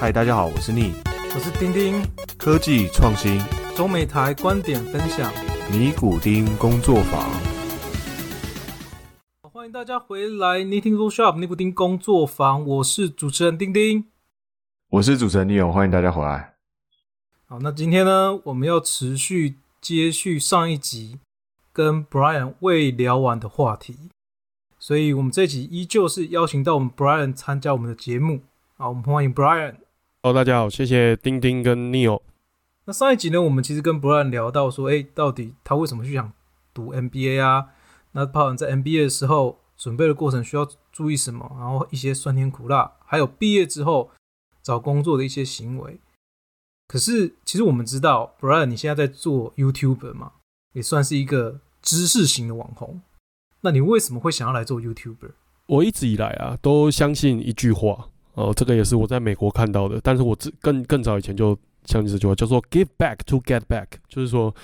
嗨，大家好，我是逆，我是丁丁，科技创新，中美台观点分享，尼古丁工作坊。欢迎大家回来，Knitting Shop 尼古丁工作坊，我是主持人丁丁，我是主持人 Neo，欢迎大家回来。好，那今天呢，我们要持续接续上一集跟 Brian 未聊完的话题。所以，我们这集依旧是邀请到我们 Brian 参加我们的节目。好，我们欢迎 Brian。Hello，大家好，谢谢丁丁跟 Neil。那上一集呢，我们其实跟 Brian 聊到说，哎，到底他为什么去想读 MBA 啊？那包含在 MBA 的时候准备的过程需要注意什么？然后一些酸甜苦辣，还有毕业之后找工作的一些行为。可是，其实我们知道，Brian 你现在在做 YouTuber 嘛，也算是一个知识型的网红。那你为什么会想要来做 YouTuber？我一直以来啊，都相信一句话哦，这个也是我在美国看到的。但是我自更更早以前就相信这句话，叫做 “Give back to get back”，就是说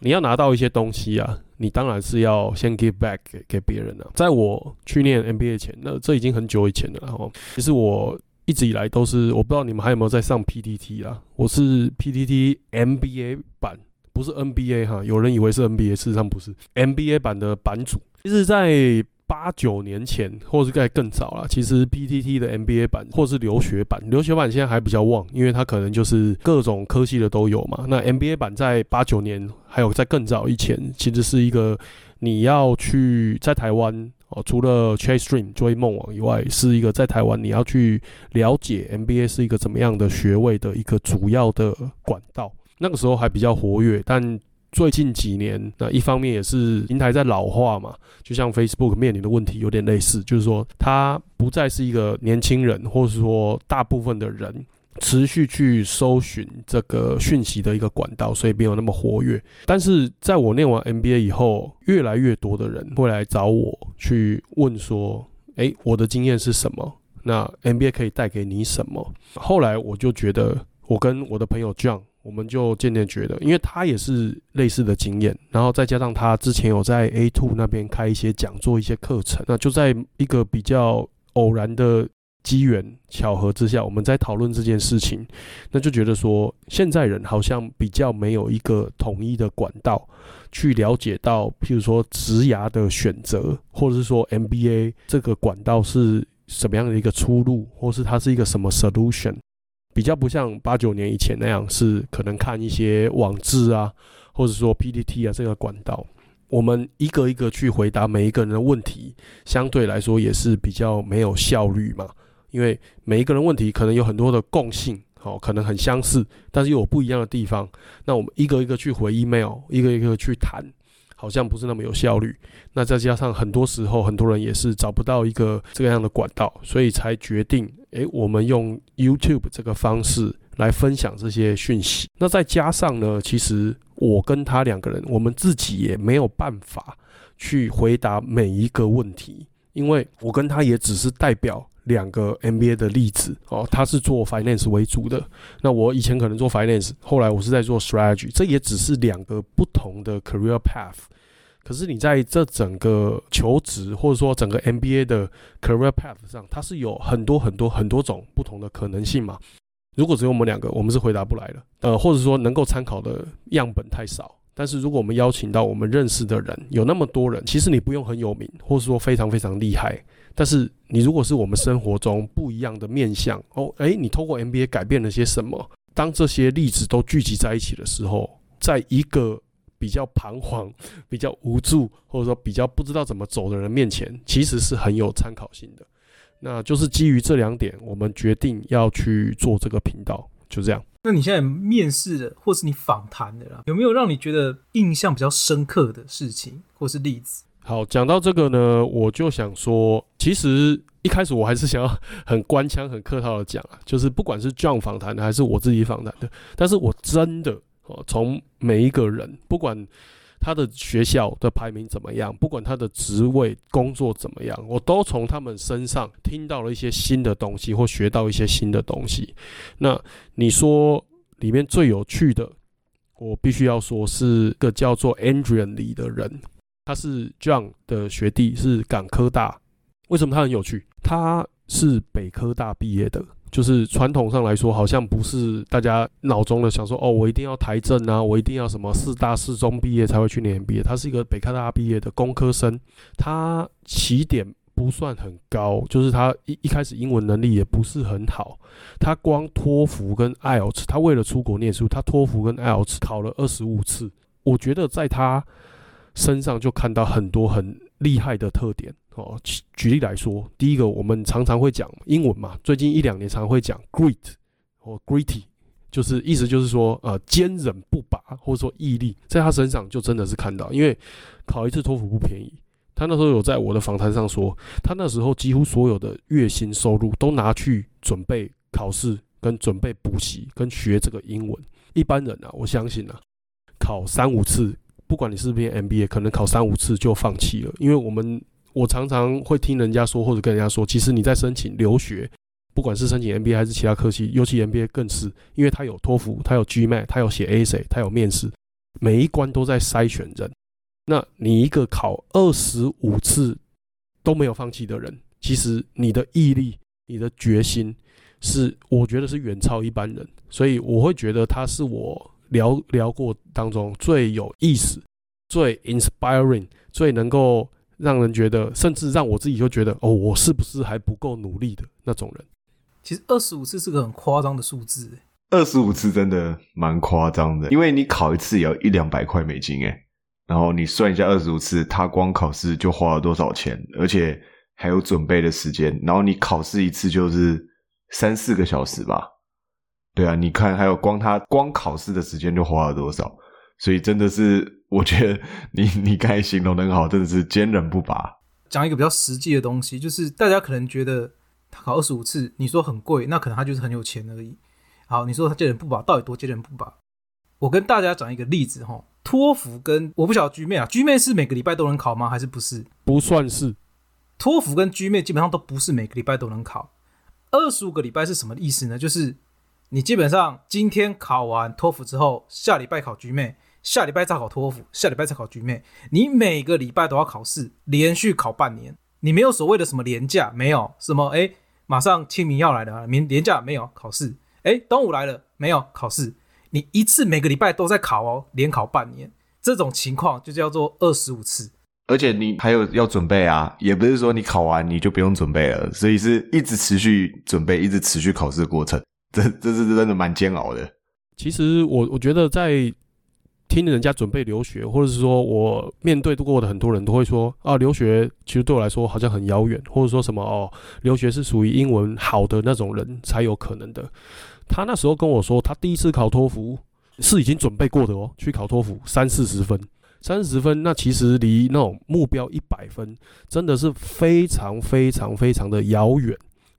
你要拿到一些东西啊，你当然是要先 give back 给给别人了。在我去念 MBA 前，那这已经很久以前了哦。其实我一直以来都是，我不知道你们还有没有在上 PTT 啊？我是 PTT MBA 版，不是 NBA 哈。有人以为是 NBA，事实上不是 NBA 版的版主。其实，在八九年前，或是在更早了，其实 PTT 的 MBA 版或是留学版，留学版现在还比较旺，因为它可能就是各种科系的都有嘛。那 MBA 版在八九年，还有在更早以前，其实是一个你要去在台湾哦，除了 Chase Dream 追梦网以外，是一个在台湾你要去了解 MBA 是一个怎么样的学位的一个主要的管道。那个时候还比较活跃，但。最近几年，那一方面也是平台在老化嘛，就像 Facebook 面临的问题有点类似，就是说它不再是一个年轻人，或者说大部分的人持续去搜寻这个讯息的一个管道，所以没有那么活跃。但是在我念完 MBA 以后，越来越多的人会来找我去问说：“诶，我的经验是什么？那 MBA 可以带给你什么？”后来我就觉得，我跟我的朋友 John。我们就渐渐觉得，因为他也是类似的经验，然后再加上他之前有在 A two 那边开一些讲座、一些课程，那就在一个比较偶然的机缘巧合之下，我们在讨论这件事情，那就觉得说，现在人好像比较没有一个统一的管道去了解到，譬如说职涯的选择，或者是说 MBA 这个管道是什么样的一个出路，或是它是一个什么 solution。比较不像八九年以前那样，是可能看一些网志啊，或者说 PPT 啊这个管道，我们一个一个去回答每一个人的问题，相对来说也是比较没有效率嘛。因为每一个人问题可能有很多的共性，好，可能很相似，但是又有不一样的地方。那我们一个一个去回 email，一个一个去谈。好像不是那么有效率，那再加上很多时候很多人也是找不到一个这样的管道，所以才决定，诶，我们用 YouTube 这个方式来分享这些讯息。那再加上呢，其实我跟他两个人，我们自己也没有办法去回答每一个问题，因为我跟他也只是代表。两个 MBA 的例子哦，他是做 finance 为主的，那我以前可能做 finance，后来我是在做 strategy，这也只是两个不同的 career path。可是你在这整个求职或者说整个 MBA 的 career path 上，它是有很多很多很多种不同的可能性嘛？如果只有我们两个，我们是回答不来的。呃，或者说能够参考的样本太少。但是如果我们邀请到我们认识的人，有那么多人，其实你不用很有名，或者说非常非常厉害。但是你如果是我们生活中不一样的面相哦，诶，你透过 MBA 改变了些什么？当这些例子都聚集在一起的时候，在一个比较彷徨、比较无助，或者说比较不知道怎么走的人面前，其实是很有参考性的。那就是基于这两点，我们决定要去做这个频道，就这样。那你现在面试的，或是你访谈的啦，有没有让你觉得印象比较深刻的事情，或是例子？好，讲到这个呢，我就想说，其实一开始我还是想要很官腔、很客套的讲啊，就是不管是 John 访谈的，还是我自己访谈的，但是我真的哦，从每一个人，不管他的学校的排名怎么样，不管他的职位工作怎么样，我都从他们身上听到了一些新的东西，或学到一些新的东西。那你说里面最有趣的，我必须要说是个叫做 Andrew 里的人。他是 John 的学弟，是港科大。为什么他很有趣？他是北科大毕业的，就是传统上来说，好像不是大家脑中的想说哦，我一定要台政啊，我一定要什么四大四中毕业才会去念 MBA。他是一个北科大毕业的工科生，他起点不算很高，就是他一一开始英文能力也不是很好。他光托福跟 IELTS，他为了出国念书，他托福跟 IELTS 考了二十五次。我觉得在他身上就看到很多很厉害的特点。哦，举举例来说，第一个我们常常会讲英文嘛，最近一两年常会讲 grit 或 gritty，就是意思就是说，呃，坚韧不拔，或者说毅力，在他身上就真的是看到，因为考一次托福不便宜。他那时候有在我的访谈上说，他那时候几乎所有的月薪收入都拿去准备考试、跟准备补习、跟学这个英文。一般人啊，我相信啊，考三五次，不管你是不是 MBA，可能考三五次就放弃了，因为我们。我常常会听人家说，或者跟人家说，其实你在申请留学，不管是申请 MBA 还是其他科系，尤其 MBA 更是，因为它有托福，它有 GMAT，它有写 AC，它有面试，每一关都在筛选人。那你一个考二十五次都没有放弃的人，其实你的毅力、你的决心，是我觉得是远超一般人。所以我会觉得他是我聊聊过当中最有意思、最 inspiring、最能够。让人觉得，甚至让我自己就觉得，哦，我是不是还不够努力的那种人？其实二十五次是个很夸张的数字，二十五次真的蛮夸张的，因为你考一次也要一两百块美金，哎，然后你算一下二十五次，他光考试就花了多少钱，而且还有准备的时间，然后你考试一次就是三四个小时吧？对啊，你看，还有光他光考试的时间就花了多少？所以真的是。我觉得你你刚才形容的很好，真的是坚韧不拔。讲一个比较实际的东西，就是大家可能觉得他考二十五次，你说很贵，那可能他就是很有钱而已。好，你说他坚韧不拔，到底多坚韧不拔？我跟大家讲一个例子哈，托福跟我不晓得 G 妹啊，G 妹是每个礼拜都能考吗？还是不是？不算是。托福跟 G 妹基本上都不是每个礼拜都能考。二十五个礼拜是什么意思呢？就是你基本上今天考完托福之后，下礼拜考 G 妹。下礼拜再考托福，下礼拜再考 GMAT，你每个礼拜都要考试，连续考半年，你没有所谓的什么年假，没有。什么哎，马上清明要来了，明年假没有考试，哎，端午来了没有考试，你一次每个礼拜都在考哦，连考半年，这种情况就叫做二十五次，而且你还有要准备啊，也不是说你考完你就不用准备了，所以是一直持续准备，一直持续考试的过程，这这是真的蛮煎熬的。其实我我觉得在。听人家准备留学，或者是说我面对过的很多人都会说啊，留学其实对我来说好像很遥远，或者说什么哦，留学是属于英文好的那种人才有可能的。他那时候跟我说，他第一次考托福是已经准备过的哦，去考托福三四十分，三十分，那其实离那种目标一百分真的是非常非常非常的遥远。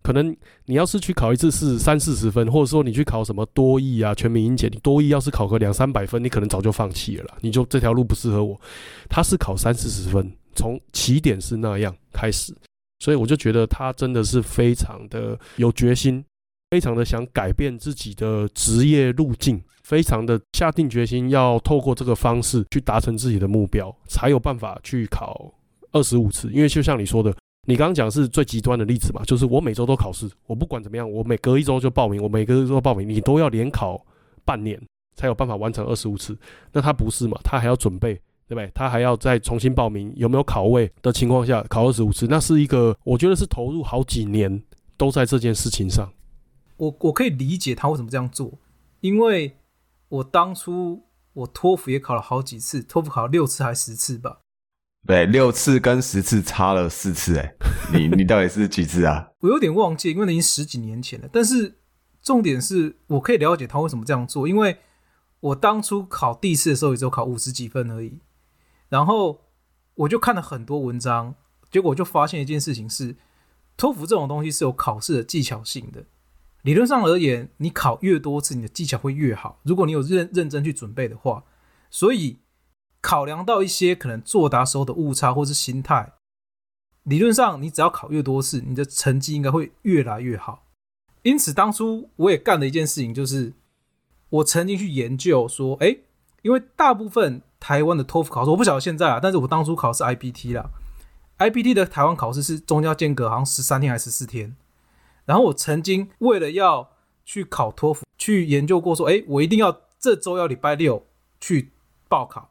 可能你要是去考一次是三四十分，或者说你去考什么多艺啊、全民英检，你多艺要是考个两三百分，你可能早就放弃了，你就这条路不适合我。他是考三四十分，从起点是那样开始，所以我就觉得他真的是非常的有决心，非常的想改变自己的职业路径，非常的下定决心要透过这个方式去达成自己的目标，才有办法去考二十五次。因为就像你说的。你刚刚讲是最极端的例子嘛？就是我每周都考试，我不管怎么样，我每隔一周就报名，我每隔一周报名，你都要连考半年才有办法完成二十五次。那他不是嘛？他还要准备，对不对？他还要再重新报名，有没有考位的情况下考二十五次？那是一个，我觉得是投入好几年都在这件事情上。我我可以理解他为什么这样做，因为我当初我托福也考了好几次，托福考了六次还是十次吧。对，六次跟十次差了四次，哎，你 你到底是几次啊？我有点忘记，因为已经十几年前了。但是重点是我可以了解他为什么这样做，因为我当初考第一次的时候也只有考五十几分而已。然后我就看了很多文章，结果我就发现一件事情是，托福这种东西是有考试的技巧性的。理论上而言，你考越多次，你的技巧会越好。如果你有认认真去准备的话，所以。考量到一些可能作答时候的误差或是心态，理论上你只要考越多次，你的成绩应该会越来越好。因此，当初我也干了一件事情，就是我曾经去研究说，哎，因为大部分台湾的托福考试，我不晓得现在啊，但是我当初考是 I B T 啦，I P T 的台湾考试是中间间隔好像十三天还是十四天，然后我曾经为了要去考托福，去研究过说，哎，我一定要这周要礼拜六去报考，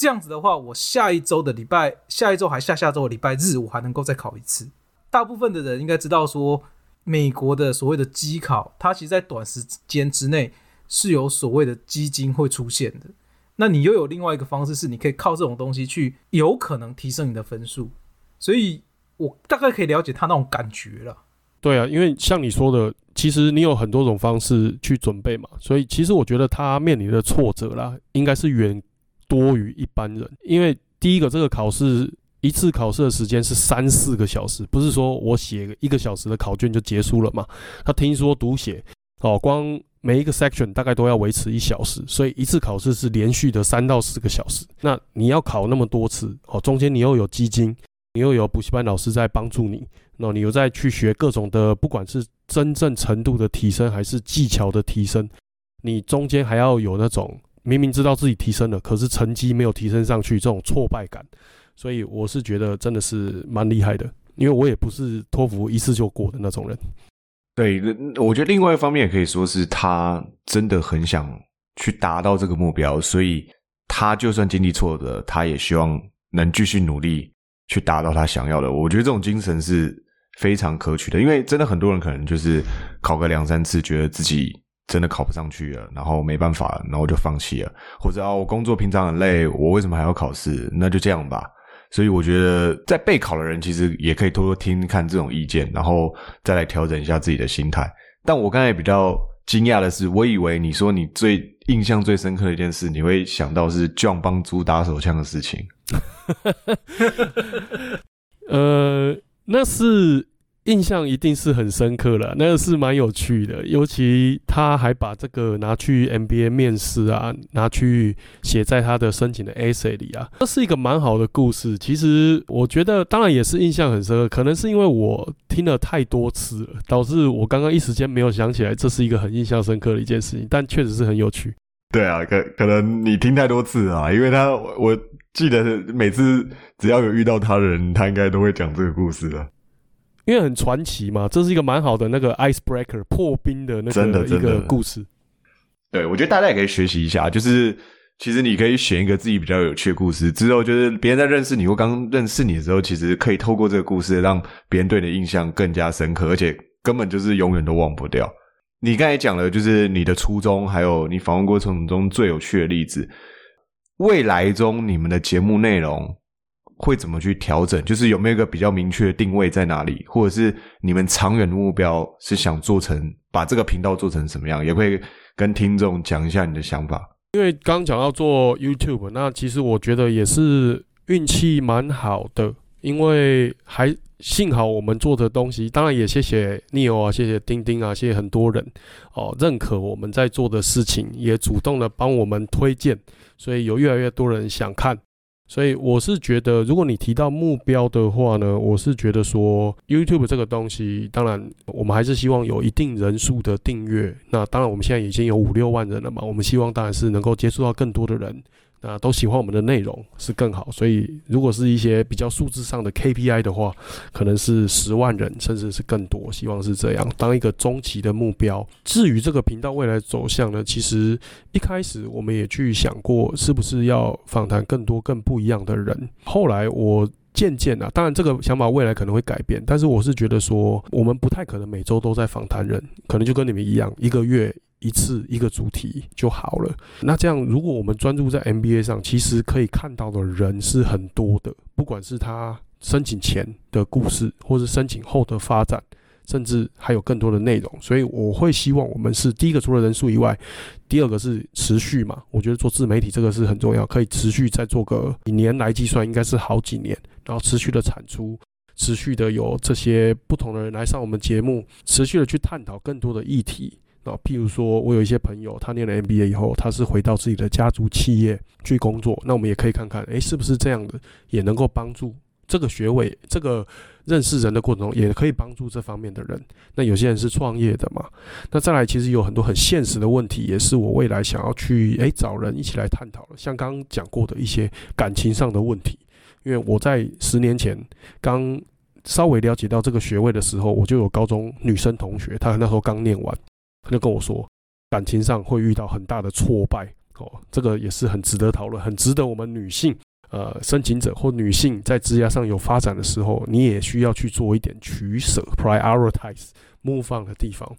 这样子的话，我下一周的礼拜，下一周还下下周的礼拜日，我还能够再考一次。大部分的人应该知道说，美国的所谓的机考，它其实在短时间之内是有所谓的基金会出现的。那你又有另外一个方式，是你可以靠这种东西去有可能提升你的分数。所以我大概可以了解他那种感觉了。对啊，因为像你说的，其实你有很多种方式去准备嘛，所以其实我觉得他面临的挫折啦，应该是远多于一般人。因为第一个，这个考试一次考试的时间是三四个小时，不是说我写一个小时的考卷就结束了嘛。他听说读写哦，光每一个 section 大概都要维持一小时，所以一次考试是连续的三到四个小时。那你要考那么多次哦，中间你又有基金。你又有补习班老师在帮助你，那你又再去学各种的，不管是真正程度的提升，还是技巧的提升，你中间还要有那种明明知道自己提升了，可是成绩没有提升上去这种挫败感。所以我是觉得真的是蛮厉害的，因为我也不是托福一次就过的那种人。对，我觉得另外一方面也可以说是他真的很想去达到这个目标，所以他就算经历挫折，他也希望能继续努力。去达到他想要的，我觉得这种精神是非常可取的。因为真的很多人可能就是考个两三次，觉得自己真的考不上去了，然后没办法，然后就放弃了，或者啊，我工作平常很累，我为什么还要考试？那就这样吧。所以我觉得在备考的人其实也可以多多听看这种意见，然后再来调整一下自己的心态。但我刚才比较惊讶的是，我以为你说你最印象最深刻的一件事，你会想到是 John 帮猪打手枪的事情。呃，那是印象一定是很深刻了，那个是蛮有趣的，尤其他还把这个拿去 MBA 面试啊，拿去写在他的申请的 essay 里啊，这是一个蛮好的故事。其实我觉得，当然也是印象很深刻，可能是因为我听了太多次了，导致我刚刚一时间没有想起来，这是一个很印象深刻的一件事情，但确实是很有趣。对啊，可可能你听太多次啊，因为他我。记得每次只要有遇到他的人，他应该都会讲这个故事的，因为很传奇嘛。这是一个蛮好的那个 icebreaker 破冰的那个一个故事。对，我觉得大家也可以学习一下，就是其实你可以选一个自己比较有趣的故事，之后就是别人在认识你或刚认识你的时候，其实可以透过这个故事让别人对你的印象更加深刻，而且根本就是永远都忘不掉。你刚才讲的就是你的初衷，还有你访问过程中最有趣的例子。未来中你们的节目内容会怎么去调整？就是有没有一个比较明确的定位在哪里，或者是你们长远的目标是想做成把这个频道做成什么样？也会跟听众讲一下你的想法。因为刚讲到做 YouTube，那其实我觉得也是运气蛮好的，因为还幸好我们做的东西，当然也谢谢 Neo 啊，谢谢钉钉啊，谢谢很多人哦认可我们在做的事情，也主动的帮我们推荐。所以有越来越多人想看，所以我是觉得，如果你提到目标的话呢，我是觉得说 YouTube 这个东西，当然我们还是希望有一定人数的订阅。那当然我们现在已经有五六万人了嘛，我们希望当然是能够接触到更多的人。那都喜欢我们的内容是更好，所以如果是一些比较数字上的 KPI 的话，可能是十万人甚至是更多，希望是这样当一个中期的目标。至于这个频道未来走向呢，其实一开始我们也去想过是不是要访谈更多更不一样的人。后来我渐渐啊，当然这个想法未来可能会改变，但是我是觉得说我们不太可能每周都在访谈人，可能就跟你们一样，一个月。一次一个主题就好了。那这样，如果我们专注在 MBA 上，其实可以看到的人是很多的，不管是他申请前的故事，或是申请后的发展，甚至还有更多的内容。所以我会希望我们是第一个，除了人数以外，第二个是持续嘛。我觉得做自媒体这个是很重要，可以持续再做个以年来计算，应该是好几年，然后持续的产出，持续的有这些不同的人来上我们节目，持续的去探讨更多的议题。那，譬如说，我有一些朋友，他念了 MBA 以后，他是回到自己的家族企业去工作。那我们也可以看看，诶，是不是这样的，也能够帮助这个学位、这个认识人的过程中，也可以帮助这方面的人。那有些人是创业的嘛？那再来，其实有很多很现实的问题，也是我未来想要去诶找人一起来探讨的。像刚刚讲过的一些感情上的问题，因为我在十年前刚。稍微了解到这个学位的时候，我就有高中女生同学，她那时候刚念完，他就跟我说，感情上会遇到很大的挫败哦，这个也是很值得讨论，很值得我们女性呃申请者或女性在职业上有发展的时候，你也需要去做一点取舍，prioritize。Move on 的地方，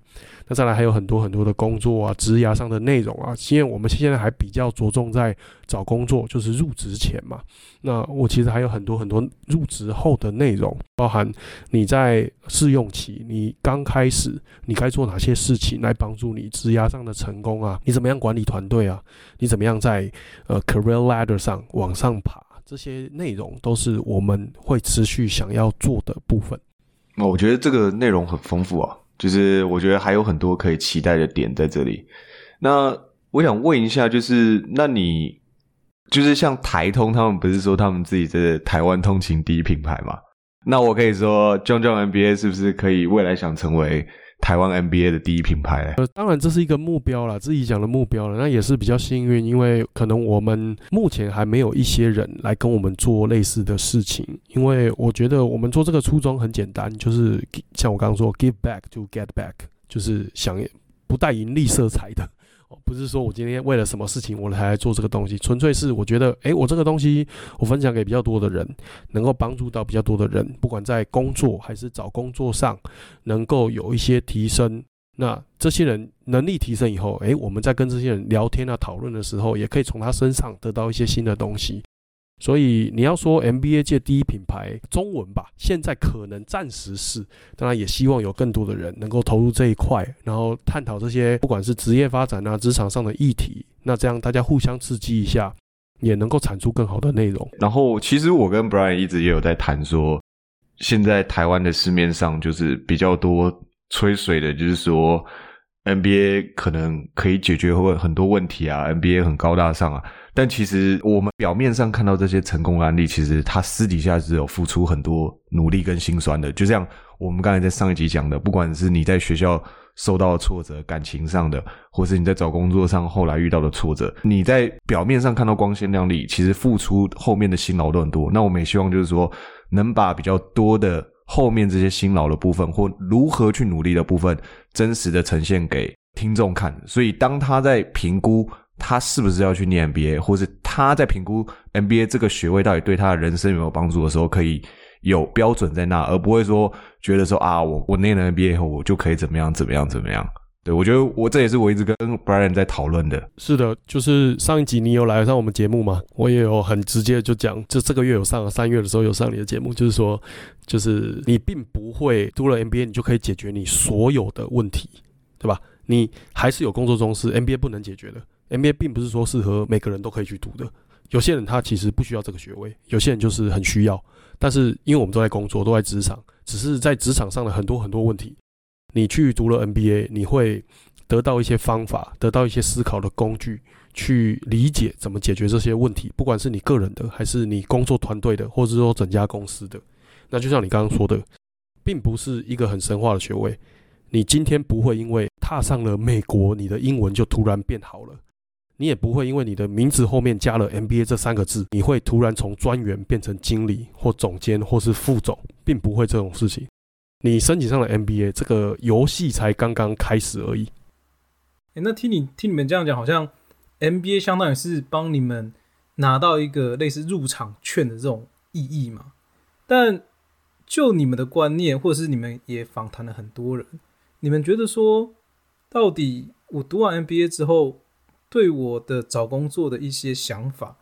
那再来还有很多很多的工作啊，职涯上的内容啊。因为我们现在还比较着重在找工作，就是入职前嘛。那我其实还有很多很多入职后的内容，包含你在试用期，你刚开始你该做哪些事情来帮助你职涯上的成功啊？你怎么样管理团队啊？你怎么样在呃 career ladder 上往上爬？这些内容都是我们会持续想要做的部分。哦我觉得这个内容很丰富啊，就是我觉得还有很多可以期待的点在这里。那我想问一下，就是那你就是像台通他们不是说他们自己是台湾通勤第一品牌嘛？那我可以说 jo jo nba 是不是可以未来想成为？台湾 NBA 的第一品牌，呃，当然这是一个目标了，自己讲的目标了。那也是比较幸运，因为可能我们目前还没有一些人来跟我们做类似的事情。因为我觉得我们做这个初衷很简单，就是像我刚刚说，give back to get back，就是想不带盈利色彩的。不是说我今天为了什么事情我才来做这个东西，纯粹是我觉得，诶，我这个东西我分享给比较多的人，能够帮助到比较多的人，不管在工作还是找工作上，能够有一些提升。那这些人能力提升以后，诶，我们在跟这些人聊天啊、讨论的时候，也可以从他身上得到一些新的东西。所以你要说 NBA 界第一品牌中文吧，现在可能暂时是，当然也希望有更多的人能够投入这一块，然后探讨这些不管是职业发展啊、职场上的议题，那这样大家互相刺激一下，也能够产出更好的内容。然后其实我跟 Brian 一直也有在谈说，现在台湾的市面上就是比较多吹水的，就是说 NBA 可能可以解决问很多问题啊，NBA 很高大上啊。但其实我们表面上看到这些成功案例，其实他私底下是有付出很多努力跟辛酸的。就像我们刚才在上一集讲的，不管是你在学校受到的挫折、感情上的，或是你在找工作上后来遇到的挫折，你在表面上看到光鲜亮丽，其实付出后面的辛劳都很多。那我们也希望就是说，能把比较多的后面这些辛劳的部分，或如何去努力的部分，真实的呈现给听众看。所以当他在评估。他是不是要去念 MBA，或是他在评估 MBA 这个学位到底对他的人生有没有帮助的时候，可以有标准在那，而不会说觉得说啊，我我念了 MBA 后，我就可以怎么样怎么样怎么样。对我觉得我这也是我一直跟 Brian 在讨论的。是的，就是上一集你有来上我们节目吗？我也有很直接就讲，就这个月有上，三月的时候有上你的节目，就是说，就是你并不会读了 MBA 你就可以解决你所有的问题，对吧？你还是有工作中是 MBA 不能解决的。MBA 并不是说适合每个人都可以去读的，有些人他其实不需要这个学位，有些人就是很需要。但是因为我们都在工作，都在职场，只是在职场上的很多很多问题，你去读了 MBA，你会得到一些方法，得到一些思考的工具，去理解怎么解决这些问题，不管是你个人的，还是你工作团队的，或者说整家公司的。那就像你刚刚说的，并不是一个很神话的学位，你今天不会因为踏上了美国，你的英文就突然变好了。你也不会因为你的名字后面加了 MBA 这三个字，你会突然从专员变成经理或总监或是副总，并不会这种事情。你申请上了 MBA，这个游戏才刚刚开始而已。哎，那听你听你们这样讲，好像 MBA 相当于是帮你们拿到一个类似入场券的这种意义嘛？但就你们的观念，或者是你们也访谈了很多人，你们觉得说，到底我读完 MBA 之后？对我的找工作的一些想法，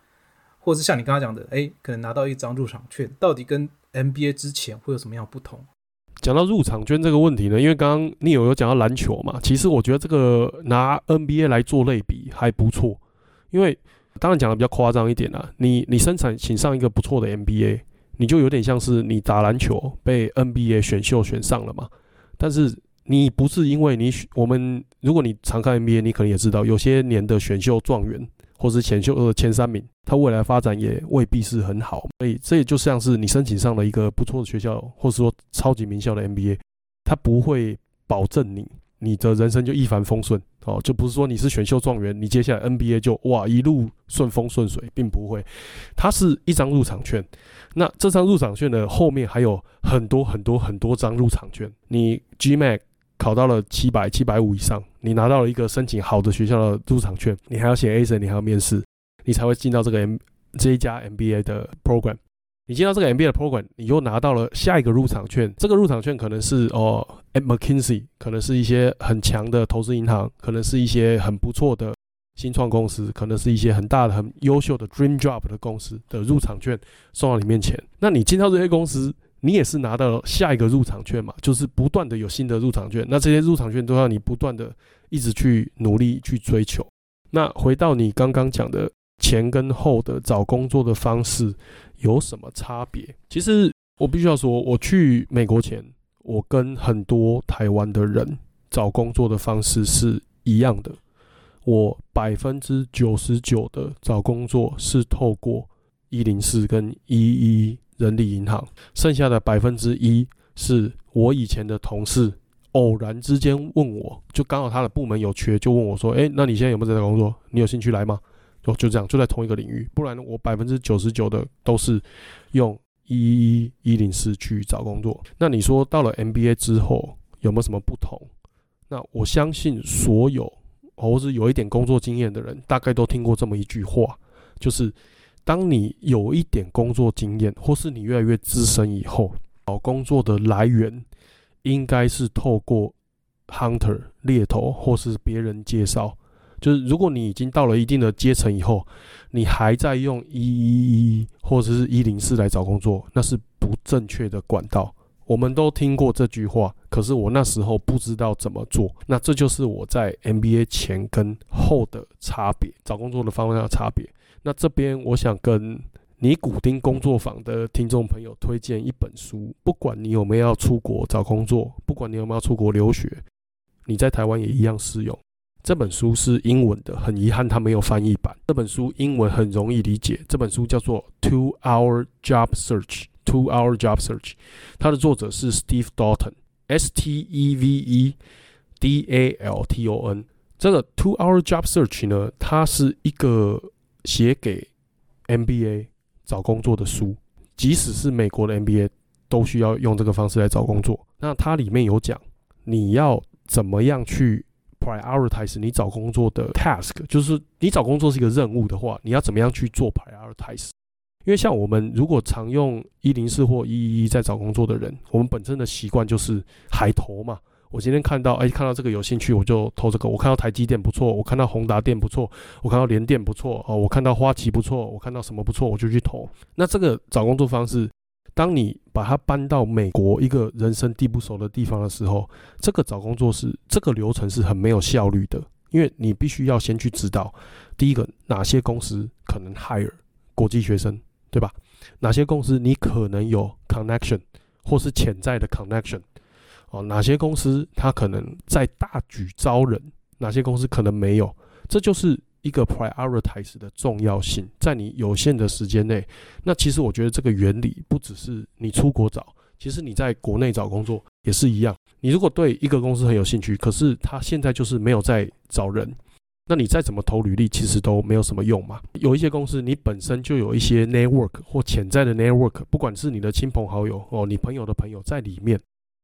或是像你刚刚讲的，哎，可能拿到一张入场券，到底跟 MBA 之前会有什么样不同？讲到入场券这个问题呢，因为刚刚你有有讲到篮球嘛，其实我觉得这个拿 NBA 来做类比还不错，因为当然讲的比较夸张一点啊，你你生产请上一个不错的 NBA，你就有点像是你打篮球被 NBA 选秀选上了嘛，但是。你不是因为你选我们，如果你常看 NBA，你可能也知道，有些年的选秀状元或是选秀呃前三名，他未来发展也未必是很好。所以这也就像是你申请上了一个不错的学校，或者说超级名校的 NBA，他不会保证你你的人生就一帆风顺哦，就不是说你是选秀状元，你接下来 NBA 就哇一路顺风顺水，并不会。它是一张入场券，那这张入场券的后面还有很多很多很多张入场券。你 GMAT 考到了七百七百五以上，你拿到了一个申请好的学校的入场券，你还要写 A 审，你还要面试，你才会进到这个 M 这一家 MBA 的 program。你进到这个 MBA 的 program，你又拿到了下一个入场券。这个入场券可能是哦，at McKinsey，可能是一些很强的投资银行，可能是一些很不错的新创公司，可能是一些很大的、很优秀的 dream job 的公司的入场券送到你面前。那你进到这些公司，你也是拿到下一个入场券嘛？就是不断的有新的入场券。那这些入场券都要你不断的一直去努力去追求。那回到你刚刚讲的前跟后的找工作的方式。有什么差别？其实我必须要说，我去美国前，我跟很多台湾的人找工作的方式是一样的。我百分之九十九的找工作是透过一零四跟一一人力银行，剩下的百分之一是我以前的同事偶然之间问我，就刚好他的部门有缺，就问我说：“哎，那你现在有没有在找工作？你有兴趣来吗？”就就这样，就在同一个领域，不然我百分之九十九的都是用一一一零四去找工作。那你说到了 MBA 之后有没有什么不同？那我相信所有或是有一点工作经验的人，大概都听过这么一句话，就是当你有一点工作经验，或是你越来越资深以后，找工作的来源应该是透过 hunter 猎头或是别人介绍。就是如果你已经到了一定的阶层以后，你还在用一一一或者是一零四来找工作，那是不正确的管道。我们都听过这句话，可是我那时候不知道怎么做。那这就是我在 MBA 前跟后的差别，找工作的方向的差别。那这边我想跟尼古丁工作坊的听众朋友推荐一本书，不管你有没有要出国找工作，不管你有没有出国留学，你在台湾也一样适用。这本书是英文的，很遗憾它没有翻译版。这本书英文很容易理解。这本书叫做《Two Hour Job Search》，Two Hour Job Search。它的作者是 Steve Dalton，S T E V E D A L T O N。这个《Two Hour Job Search》呢，它是一个写给 MBA 找工作的书，即使是美国的 MBA 都需要用这个方式来找工作。那它里面有讲你要怎么样去。prioritize 你找工作的 task，就是你找工作是一个任务的话，你要怎么样去做 prioritize？因为像我们如果常用一零四或一一一在找工作的人，我们本身的习惯就是海投嘛。我今天看到，哎，看到这个有兴趣，我就投这个。我看到台积电不错，我看到宏达电不错，我看到联电不错，哦，我看到花旗不错，我看到什么不错，我就去投。那这个找工作方式。当你把它搬到美国一个人生地不熟的地方的时候，这个找工作是这个流程是很没有效率的，因为你必须要先去知道，第一个哪些公司可能 hire 国际学生，对吧？哪些公司你可能有 connection 或是潜在的 connection 哦？哪些公司它可能在大举招人？哪些公司可能没有？这就是。一个 prioritize 的重要性，在你有限的时间内，那其实我觉得这个原理不只是你出国找，其实你在国内找工作也是一样。你如果对一个公司很有兴趣，可是他现在就是没有在找人，那你再怎么投履历，其实都没有什么用嘛。有一些公司你本身就有一些 network 或潜在的 network，不管是你的亲朋好友哦，你朋友的朋友在里面，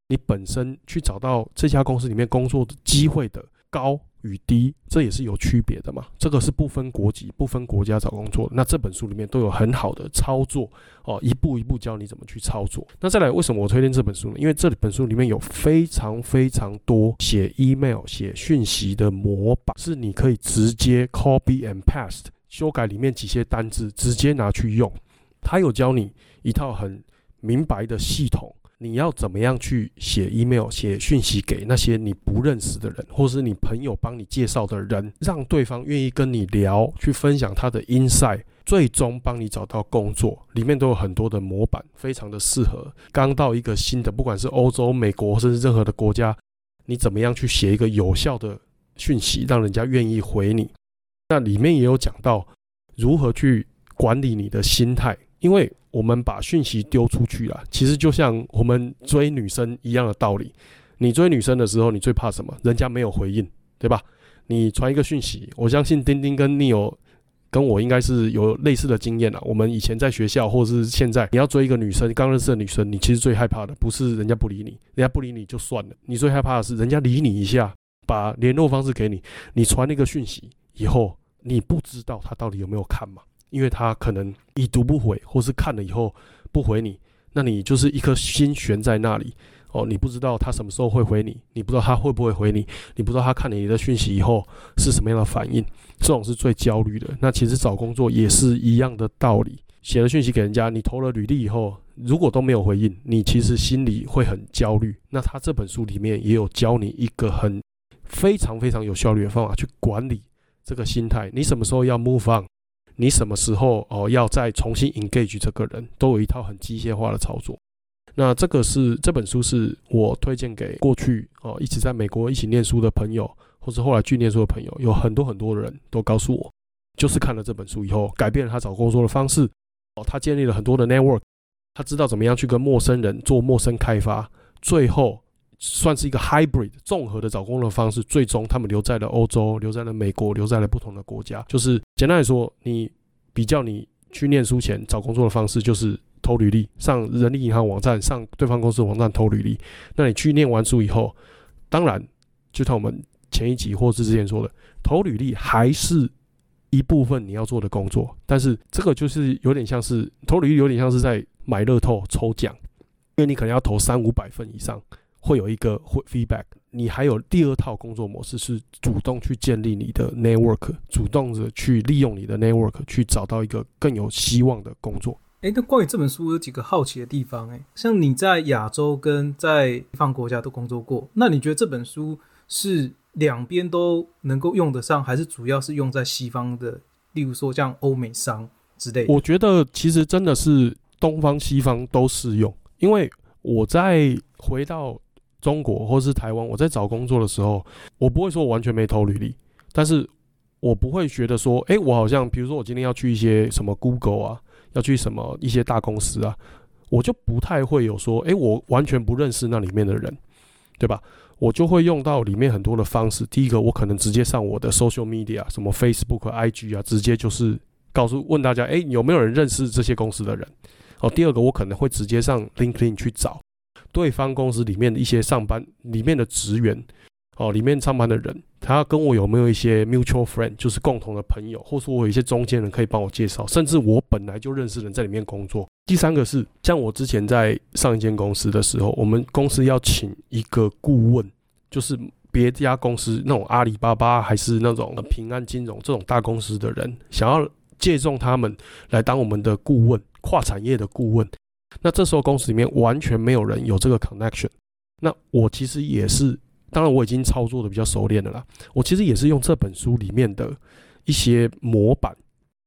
你本身去找到这家公司里面工作的机会的高。与低，这也是有区别的嘛。这个是不分国籍、不分国家找工作。那这本书里面都有很好的操作哦，一步一步教你怎么去操作。那再来，为什么我推荐这本书呢？因为这本书里面有非常非常多写 email、写讯息的模板，是你可以直接 copy and paste 修改里面几些单字，直接拿去用。他有教你一套很明白的系统。你要怎么样去写 email、写讯息给那些你不认识的人，或是你朋友帮你介绍的人，让对方愿意跟你聊，去分享他的 insight，最终帮你找到工作。里面都有很多的模板，非常的适合刚到一个新的，不管是欧洲、美国，甚至任何的国家，你怎么样去写一个有效的讯息，让人家愿意回你。那里面也有讲到如何去管理你的心态。因为 我们把讯息丢出去了，其实就像我们追女生一样的道理。你追女生的时候，你最怕什么？人家没有回应，对吧？你传一个讯息，我相信丁丁跟你有跟我应该是有类似的经验啊。我们以前在学校，或者是现在，你要追一个女生，刚认识的女生，你其实最害怕的不是人家不理你，人家不理你就算了，你最害怕的是人家理你一下，把联络方式给你，你传那个讯息以后，你不知道他到底有没有看嘛？因为他可能已读不回，或是看了以后不回你，那你就是一颗心悬在那里。哦，你不知道他什么时候会回你，你不知道他会不会回你，你不知道他看了你的讯息以后是什么样的反应，这种是最焦虑的。那其实找工作也是一样的道理，写了讯息给人家，你投了履历以后，如果都没有回应，你其实心里会很焦虑。那他这本书里面也有教你一个很非常非常有效率的方法去管理这个心态。你什么时候要 move on，你什么时候哦要再重新 engage 这个人，都有一套很机械化的操作。那这个是这本书是我推荐给过去哦一直在美国一起念书的朋友，或者后来去念书的朋友，有很多很多人都告诉我，就是看了这本书以后，改变了他找工作的方式哦，他建立了很多的 network，他知道怎么样去跟陌生人做陌生开发，最后算是一个 hybrid 综合的找工作方式，最终他们留在了欧洲，留在了美国，留在了不同的国家。就是简单来说，你比较你去念书前找工作的方式，就是。投履历，上人力银行网站，上对方公司网站投履历。那你去念完书以后，当然，就像我们前一集或是之前说的，投履历还是一部分你要做的工作。但是这个就是有点像是投履历，有点像是在买乐透抽奖，因为你可能要投三五百份以上，会有一个 feedback。你还有第二套工作模式，是主动去建立你的 network，主动的去利用你的 network 去找到一个更有希望的工作。哎，那关于这本书有几个好奇的地方。哎，像你在亚洲跟在西方国家都工作过，那你觉得这本书是两边都能够用得上，还是主要是用在西方的？例如说像欧美商之类的。我觉得其实真的是东方西方都适用，因为我在回到中国或是台湾，我在找工作的时候，我不会说我完全没投履历，但是我不会觉得说，哎，我好像比如说我今天要去一些什么 Google 啊。要去什么一些大公司啊，我就不太会有说，诶，我完全不认识那里面的人，对吧？我就会用到里面很多的方式。第一个，我可能直接上我的 social media，什么 Facebook、IG 啊，直接就是告诉问大家，诶，有没有人认识这些公司的人？哦，第二个，我可能会直接上 LinkedIn 去找对方公司里面的一些上班里面的职员。哦，里面上班的人，他跟我有没有一些 mutual friend，就是共同的朋友，或者说我有一些中间人可以帮我介绍，甚至我本来就认识人在里面工作。第三个是，像我之前在上一间公司的时候，我们公司要请一个顾问，就是别家公司那种阿里巴巴还是那种平安金融这种大公司的人，想要借重他们来当我们的顾问，跨产业的顾问。那这时候公司里面完全没有人有这个 connection，那我其实也是。当然，我已经操作的比较熟练了啦。我其实也是用这本书里面的一些模板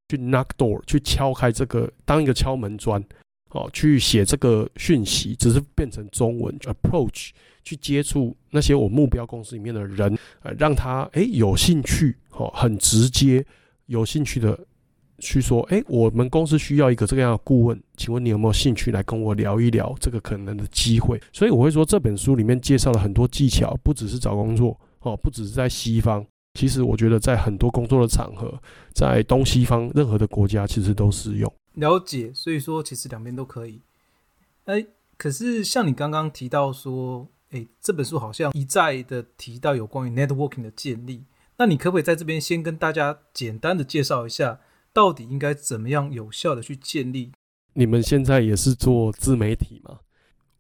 去 knock door，去敲开这个，当一个敲门砖，哦，去写这个讯息，只是变成中文 approach，去接触那些我目标公司里面的人，呃，让他诶有兴趣，哦，很直接有兴趣的。去说，哎，我们公司需要一个这个样的顾问，请问你有没有兴趣来跟我聊一聊这个可能的机会？所以我会说，这本书里面介绍了很多技巧，不只是找工作哦，不只是在西方，其实我觉得在很多工作的场合，在东西方任何的国家，其实都适用。了解，所以说其实两边都可以。哎，可是像你刚刚提到说，哎，这本书好像一再的提到有关于 networking 的建立，那你可不可以在这边先跟大家简单的介绍一下？到底应该怎么样有效的去建立？你们现在也是做自媒体吗？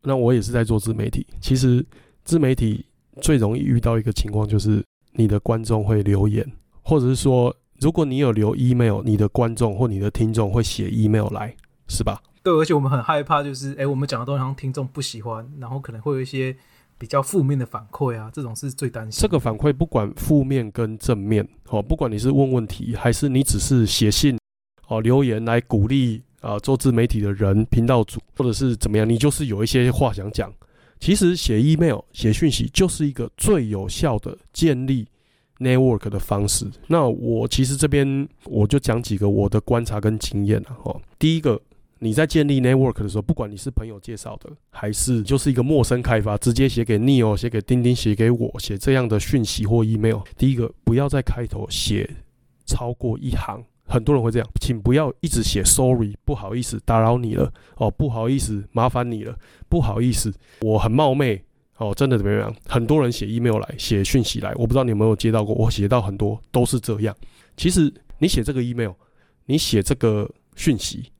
那我也是在做自媒体。其实自媒体最容易遇到一个情况，就是你的观众会留言，或者是说，如果你有留 email，你的观众或你的听众会写 email 来，是吧？对，而且我们很害怕，就是哎，我们讲的东西让听众不喜欢，然后可能会有一些。比较负面的反馈啊，这种是最担心。这个反馈不管负面跟正面，哦，不管你是问问题，还是你只是写信，哦，留言来鼓励啊，做自媒体的人、频道主，或者是怎么样，你就是有一些话想讲。其实写 email、写讯息就是一个最有效的建立 network 的方式。那我其实这边我就讲几个我的观察跟经验了。哦，第一个你在建立 network 的时候，不管你是朋友介绍的，还是就是一个陌生开发，直接写给 Neil、写给钉钉、写给我，写这样的讯息或 email，第一个不要在开头写超过一行。很多人会这样，请不要一直写 sorry，不好意思打扰你了哦，不好意思麻烦你了，不好意思，我很冒昧哦，真的怎么样？很多人写 email 来，写讯息来，我不知道你有没有接到过，我写到很多都是这样。其实你写这个 email，你写这个讯息，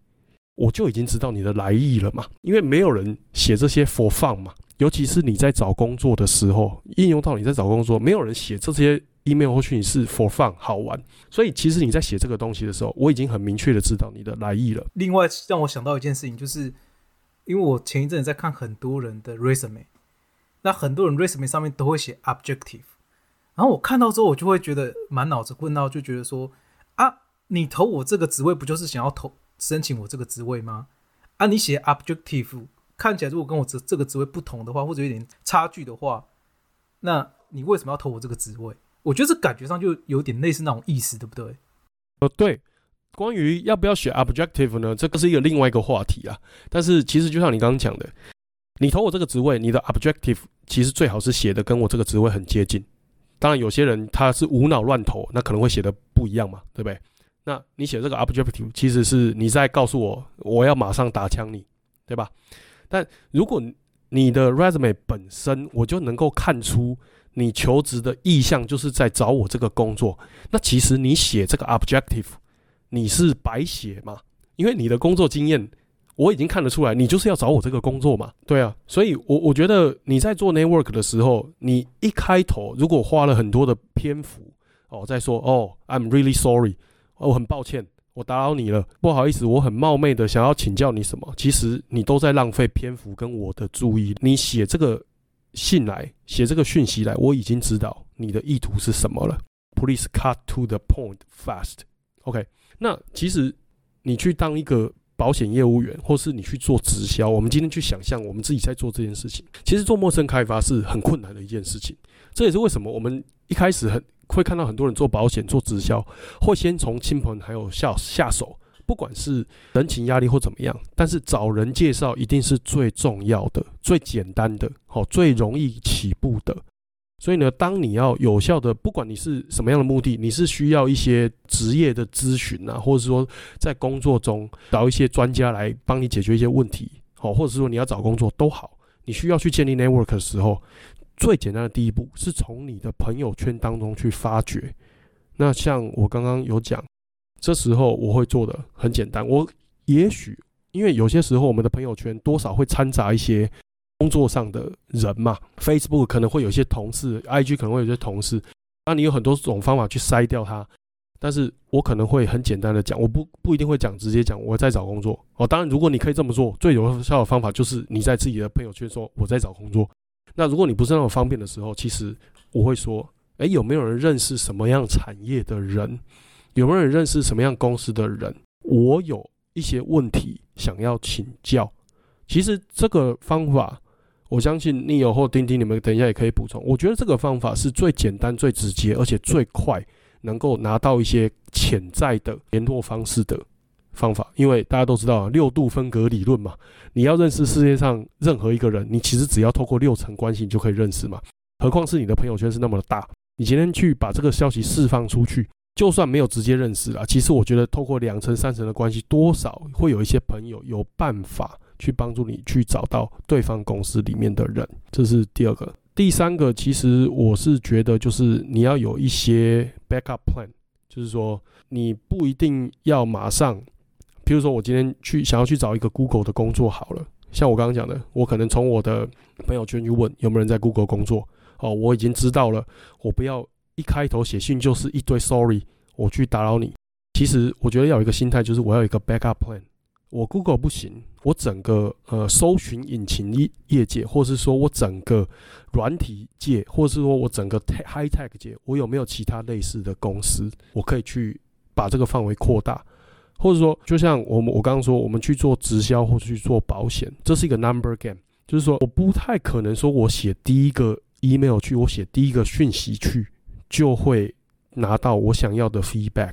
我就已经知道你的来意了嘛，因为没有人写这些 for fun 嘛，尤其是你在找工作的时候，应用到你在找工作，没有人写这些。email 或许你是 for fun 好玩，所以其实你在写这个东西的时候，我已经很明确的知道你的来意了。另外让我想到一件事情，就是因为我前一阵在看很多人的 resume，那很多人 resume 上面都会写 objective，然后我看到之后，我就会觉得满脑子问号，就觉得说啊，你投我这个职位，不就是想要投申请我这个职位吗？啊，你写 objective 看起来如果跟我这这个职位不同的话，或者有点差距的话，那你为什么要投我这个职位？我觉得这感觉上就有点类似那种意思，对不对？呃，对。关于要不要写 objective 呢？这个是一个另外一个话题啊。但是其实就像你刚刚讲的，你投我这个职位，你的 objective 其实最好是写的跟我这个职位很接近。当然，有些人他是无脑乱投，那可能会写的不一样嘛，对不对？那你写这个 objective，其实是你在告诉我，我要马上打枪你，对吧？但如果你的 resume 本身，我就能够看出。你求职的意向就是在找我这个工作，那其实你写这个 objective，你是白写嘛？因为你的工作经验我已经看得出来，你就是要找我这个工作嘛。对啊，所以我我觉得你在做 network 的时候，你一开头如果花了很多的篇幅哦，在说哦，I'm really sorry，我很抱歉，我打扰你了，不好意思，我很冒昧的想要请教你什么，其实你都在浪费篇幅跟我的注意。你写这个。信来写这个讯息来，我已经知道你的意图是什么了。Please cut to the point fast. OK，那其实你去当一个保险业务员，或是你去做直销，我们今天去想象我们自己在做这件事情，其实做陌生开发是很困难的一件事情。这也是为什么我们一开始很会看到很多人做保险、做直销，会先从亲朋还有下下手。不管是人情压力或怎么样，但是找人介绍一定是最重要的、最简单的、好最容易起步的。所以呢，当你要有效的，不管你是什么样的目的，你是需要一些职业的咨询啊，或者是说在工作中找一些专家来帮你解决一些问题，好，或者是说你要找工作都好，你需要去建立 network 的时候，最简单的第一步是从你的朋友圈当中去发掘。那像我刚刚有讲。这时候我会做的很简单，我也许因为有些时候我们的朋友圈多少会掺杂一些工作上的人嘛，Facebook 可能会有些同事，IG 可能会有些同事，那你有很多种方法去筛掉它，但是我可能会很简单的讲，我不不一定会讲直接讲我在找工作哦。当然，如果你可以这么做，最有效的方法就是你在自己的朋友圈说我在找工作。那如果你不是那么方便的时候，其实我会说，哎，有没有人认识什么样产业的人？有没有人认识什么样公司的人？我有一些问题想要请教。其实这个方法，我相信你有或钉钉，你们等一下也可以补充。我觉得这个方法是最简单、最直接，而且最快能够拿到一些潜在的联络方式的方法。因为大家都知道六度分隔理论嘛，你要认识世界上任何一个人，你其实只要透过六层关系你就可以认识嘛。何况是你的朋友圈是那么的大，你今天去把这个消息释放出去。就算没有直接认识啊，其实我觉得透过两层、三层的关系，多少会有一些朋友有办法去帮助你去找到对方公司里面的人。这是第二个，第三个，其实我是觉得就是你要有一些 backup plan，就是说你不一定要马上，比如说我今天去想要去找一个 Google 的工作，好了，像我刚刚讲的，我可能从我的朋友圈去问有没有人在 Google 工作，哦，我已经知道了，我不要。一开头写信就是一堆 sorry，我去打扰你。其实我觉得要有一个心态，就是我要有一个 backup plan。我 Google 不行，我整个呃搜寻引擎业业界，或是说我整个软体界，或是说我整个 high tech 界，我有没有其他类似的公司，我可以去把这个范围扩大，或者说就像我们我刚刚说，我们去做直销或者去做保险，这是一个 number game，就是说我不太可能说我写第一个 email 去，我写第一个讯息去。就会拿到我想要的 feedback，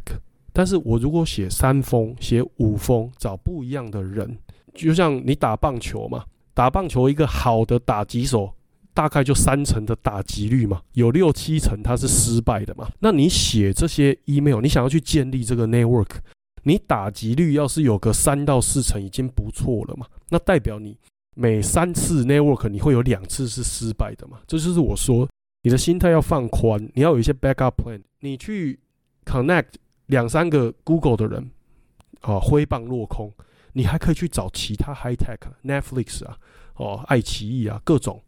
但是我如果写三封、写五封，找不一样的人，就像你打棒球嘛，打棒球一个好的打击手，大概就三成的打击率嘛，有六七成他是失败的嘛。那你写这些 email，你想要去建立这个 network，你打击率要是有个三到四成已经不错了嘛，那代表你每三次 network 你会有两次是失败的嘛，这就是我说。你的心态要放宽，你要有一些 backup plan。你去 connect 两三个 Google 的人，哦，挥棒落空，你还可以去找其他 high tech Netflix 啊，哦，爱奇艺啊，各种，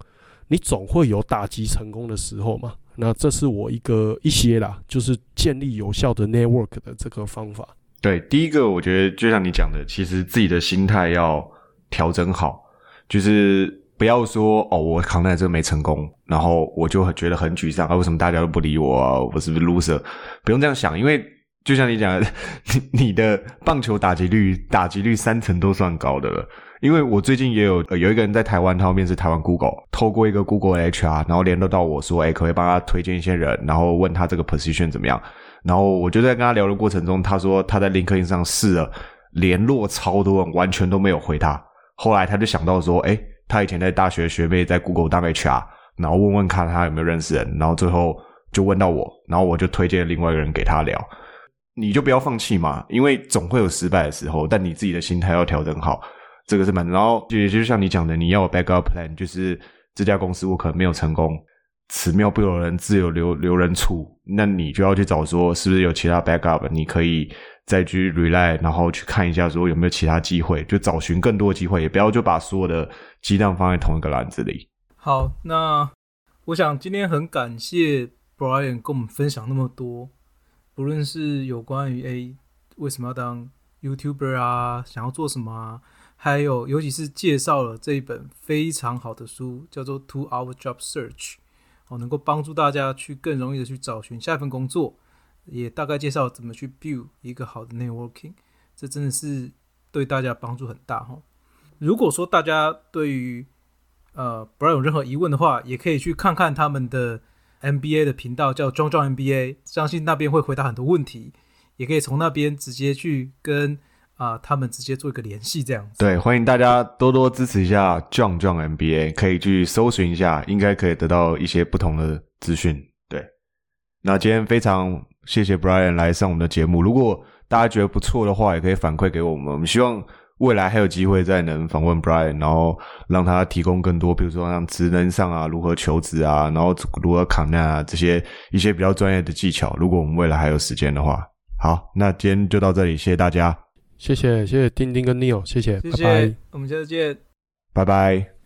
你总会有打击成功的时候嘛。那这是我一个一些啦，就是建立有效的 network 的这个方法。对，第一个我觉得就像你讲的，其实自己的心态要调整好，就是。不要说哦，我扛耐这个没成功，然后我就很觉得很沮丧啊！为什么大家都不理我啊？我是不是 loser？不用这样想，因为就像你讲，你你的棒球打击率打击率三成都算高的了。因为我最近也有有一个人在台湾，他要面试台湾 Google，透过一个 Google HR，然后联络到我说，哎，可不可以帮他推荐一些人？然后问他这个 position 怎么样？然后我就在跟他聊的过程中，他说他在 LinkedIn 上试了联络超多人，完全都没有回他。后来他就想到说，哎。他以前在大学学妹在 Google 当 HR，然后问问看他有没有认识人，然后最后就问到我，然后我就推荐另外一个人给他聊。你就不要放弃嘛，因为总会有失败的时候，但你自己的心态要调整好，这个是蛮。然后也就像你讲的，你要有 backup plan，就是这家公司我可能没有成功，此妙不有人，自有留留人处，那你就要去找说是不是有其他 backup，你可以。再去 rely，然后去看一下说有没有其他机会，就找寻更多机会，也不要就把所有的鸡蛋放在同一个篮子里。好，那我想今天很感谢 Brian 跟我们分享那么多，不论是有关于 A 为什么要当 YouTuber 啊，想要做什么啊，还有尤其是介绍了这一本非常好的书，叫做 Two Hour Job Search，哦，能够帮助大家去更容易的去找寻下一份工作。也大概介绍怎么去 build 一个好的 networking，这真的是对大家帮助很大哈。如果说大家对于呃不要有任何疑问的话，也可以去看看他们的 MBA 的频道，叫庄庄 MBA，相信那边会回答很多问题，也可以从那边直接去跟啊他们直接做一个联系，这样子。对，欢迎大家多多支持一下壮壮 MBA，可以去搜寻一下，应该可以得到一些不同的资讯。对，那今天非常。谢谢 Brian 来上我们的节目。如果大家觉得不错的话，也可以反馈给我们。我们希望未来还有机会再能访问 Brian，然后让他提供更多，比如说像职能上啊，如何求职啊，然后如何扛难啊，这些一些比较专业的技巧。如果我们未来还有时间的话，好，那今天就到这里，谢谢大家，谢谢谢谢丁丁跟 Neil，谢谢，谢谢，我们下次见，拜拜。